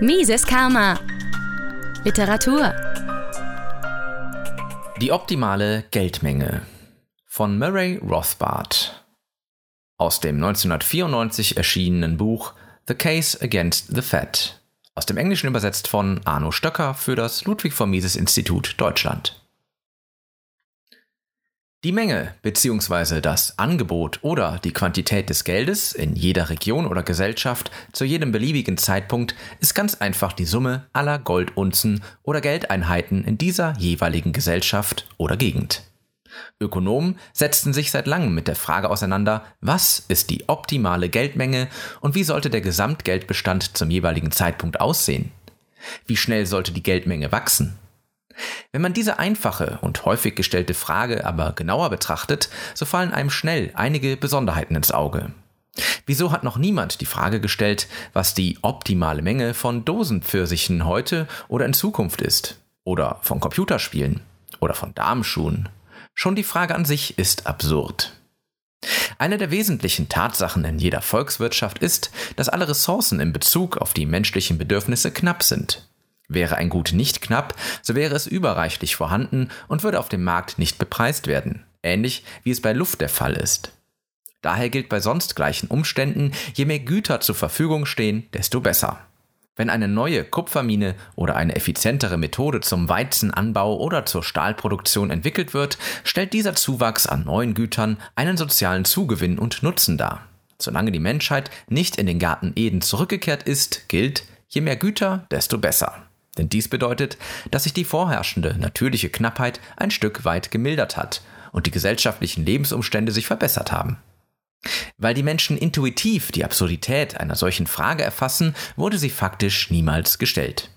Mises Karma. Literatur. Die optimale Geldmenge von Murray Rothbard aus dem 1994 erschienenen Buch The Case Against the Fed, aus dem Englischen übersetzt von Arno Stöcker für das Ludwig von Mises Institut Deutschland. Die Menge bzw. das Angebot oder die Quantität des Geldes in jeder Region oder Gesellschaft zu jedem beliebigen Zeitpunkt ist ganz einfach die Summe aller Goldunzen oder Geldeinheiten in dieser jeweiligen Gesellschaft oder Gegend. Ökonomen setzten sich seit langem mit der Frage auseinander, was ist die optimale Geldmenge und wie sollte der Gesamtgeldbestand zum jeweiligen Zeitpunkt aussehen? Wie schnell sollte die Geldmenge wachsen? Wenn man diese einfache und häufig gestellte Frage aber genauer betrachtet, so fallen einem schnell einige Besonderheiten ins Auge. Wieso hat noch niemand die Frage gestellt, was die optimale Menge von Dosenpfirsichen heute oder in Zukunft ist? Oder von Computerspielen? Oder von Damenschuhen? Schon die Frage an sich ist absurd. Eine der wesentlichen Tatsachen in jeder Volkswirtschaft ist, dass alle Ressourcen in Bezug auf die menschlichen Bedürfnisse knapp sind. Wäre ein Gut nicht knapp, so wäre es überreichlich vorhanden und würde auf dem Markt nicht bepreist werden, ähnlich wie es bei Luft der Fall ist. Daher gilt bei sonst gleichen Umständen, je mehr Güter zur Verfügung stehen, desto besser. Wenn eine neue Kupfermine oder eine effizientere Methode zum Weizenanbau oder zur Stahlproduktion entwickelt wird, stellt dieser Zuwachs an neuen Gütern einen sozialen Zugewinn und Nutzen dar. Solange die Menschheit nicht in den Garten Eden zurückgekehrt ist, gilt, je mehr Güter, desto besser. Denn dies bedeutet, dass sich die vorherrschende natürliche Knappheit ein Stück weit gemildert hat und die gesellschaftlichen Lebensumstände sich verbessert haben. Weil die Menschen intuitiv die Absurdität einer solchen Frage erfassen, wurde sie faktisch niemals gestellt.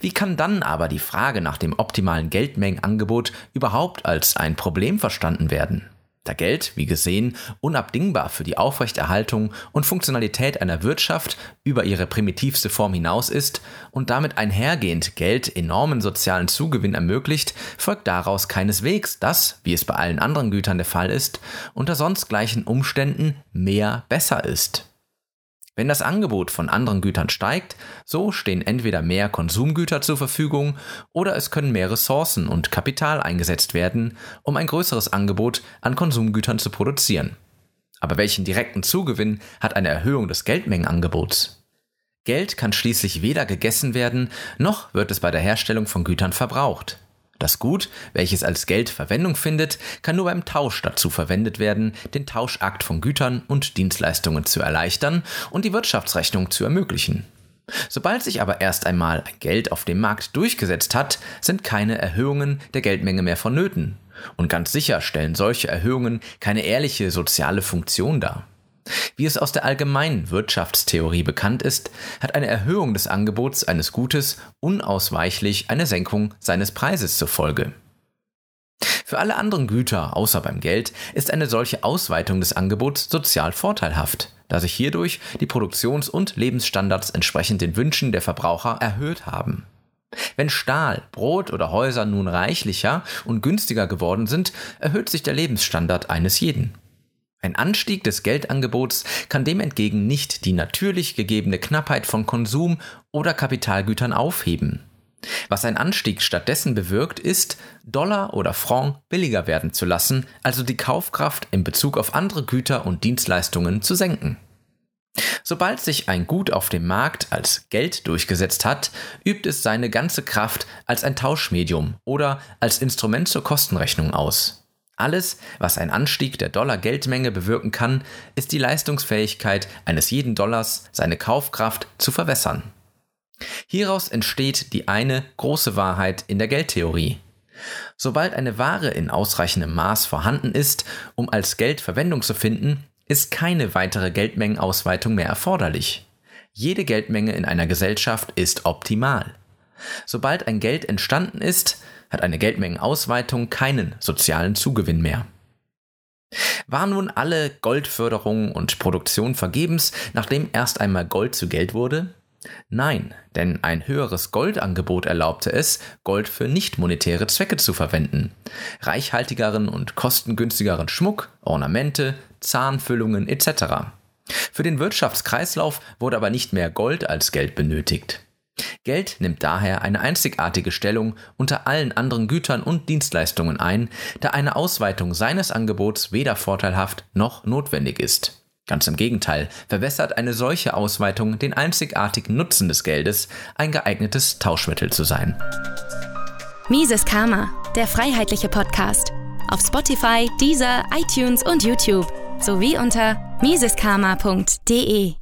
Wie kann dann aber die Frage nach dem optimalen Geldmengenangebot überhaupt als ein Problem verstanden werden? Da Geld, wie gesehen, unabdingbar für die Aufrechterhaltung und Funktionalität einer Wirtschaft über ihre primitivste Form hinaus ist und damit einhergehend Geld enormen sozialen Zugewinn ermöglicht, folgt daraus keineswegs, dass, wie es bei allen anderen Gütern der Fall ist, unter sonst gleichen Umständen mehr besser ist. Wenn das Angebot von anderen Gütern steigt, so stehen entweder mehr Konsumgüter zur Verfügung oder es können mehr Ressourcen und Kapital eingesetzt werden, um ein größeres Angebot an Konsumgütern zu produzieren. Aber welchen direkten Zugewinn hat eine Erhöhung des Geldmengenangebots? Geld kann schließlich weder gegessen werden, noch wird es bei der Herstellung von Gütern verbraucht. Das Gut, welches als Geld Verwendung findet, kann nur beim Tausch dazu verwendet werden, den Tauschakt von Gütern und Dienstleistungen zu erleichtern und die Wirtschaftsrechnung zu ermöglichen. Sobald sich aber erst einmal ein Geld auf dem Markt durchgesetzt hat, sind keine Erhöhungen der Geldmenge mehr vonnöten. Und ganz sicher stellen solche Erhöhungen keine ehrliche soziale Funktion dar. Wie es aus der allgemeinen Wirtschaftstheorie bekannt ist, hat eine Erhöhung des Angebots eines Gutes unausweichlich eine Senkung seines Preises zur Folge. Für alle anderen Güter außer beim Geld ist eine solche Ausweitung des Angebots sozial vorteilhaft, da sich hierdurch die Produktions- und Lebensstandards entsprechend den Wünschen der Verbraucher erhöht haben. Wenn Stahl, Brot oder Häuser nun reichlicher und günstiger geworden sind, erhöht sich der Lebensstandard eines jeden. Ein Anstieg des Geldangebots kann dem entgegen nicht die natürlich gegebene Knappheit von Konsum oder Kapitalgütern aufheben. Was ein Anstieg stattdessen bewirkt, ist, Dollar oder Franc billiger werden zu lassen, also die Kaufkraft in Bezug auf andere Güter und Dienstleistungen zu senken. Sobald sich ein Gut auf dem Markt als Geld durchgesetzt hat, übt es seine ganze Kraft als ein Tauschmedium oder als Instrument zur Kostenrechnung aus. Alles, was ein Anstieg der Dollar-Geldmenge bewirken kann, ist die Leistungsfähigkeit eines jeden Dollars, seine Kaufkraft zu verwässern. Hieraus entsteht die eine große Wahrheit in der Geldtheorie. Sobald eine Ware in ausreichendem Maß vorhanden ist, um als Geld Verwendung zu finden, ist keine weitere Geldmengenausweitung mehr erforderlich. Jede Geldmenge in einer Gesellschaft ist optimal. Sobald ein Geld entstanden ist, hat eine Geldmengenausweitung keinen sozialen Zugewinn mehr. War nun alle Goldförderung und Produktion vergebens, nachdem erst einmal Gold zu Geld wurde? Nein, denn ein höheres Goldangebot erlaubte es, Gold für nicht monetäre Zwecke zu verwenden. Reichhaltigeren und kostengünstigeren Schmuck, Ornamente, Zahnfüllungen etc. Für den Wirtschaftskreislauf wurde aber nicht mehr Gold als Geld benötigt. Geld nimmt daher eine einzigartige Stellung unter allen anderen Gütern und Dienstleistungen ein, da eine Ausweitung seines Angebots weder vorteilhaft noch notwendig ist. Ganz im Gegenteil, verwässert eine solche Ausweitung den einzigartigen Nutzen des Geldes, ein geeignetes Tauschmittel zu sein. Mises Karma, der freiheitliche Podcast. Auf Spotify, Deezer, iTunes und YouTube sowie unter miseskarma.de.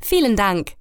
Vielen Dank!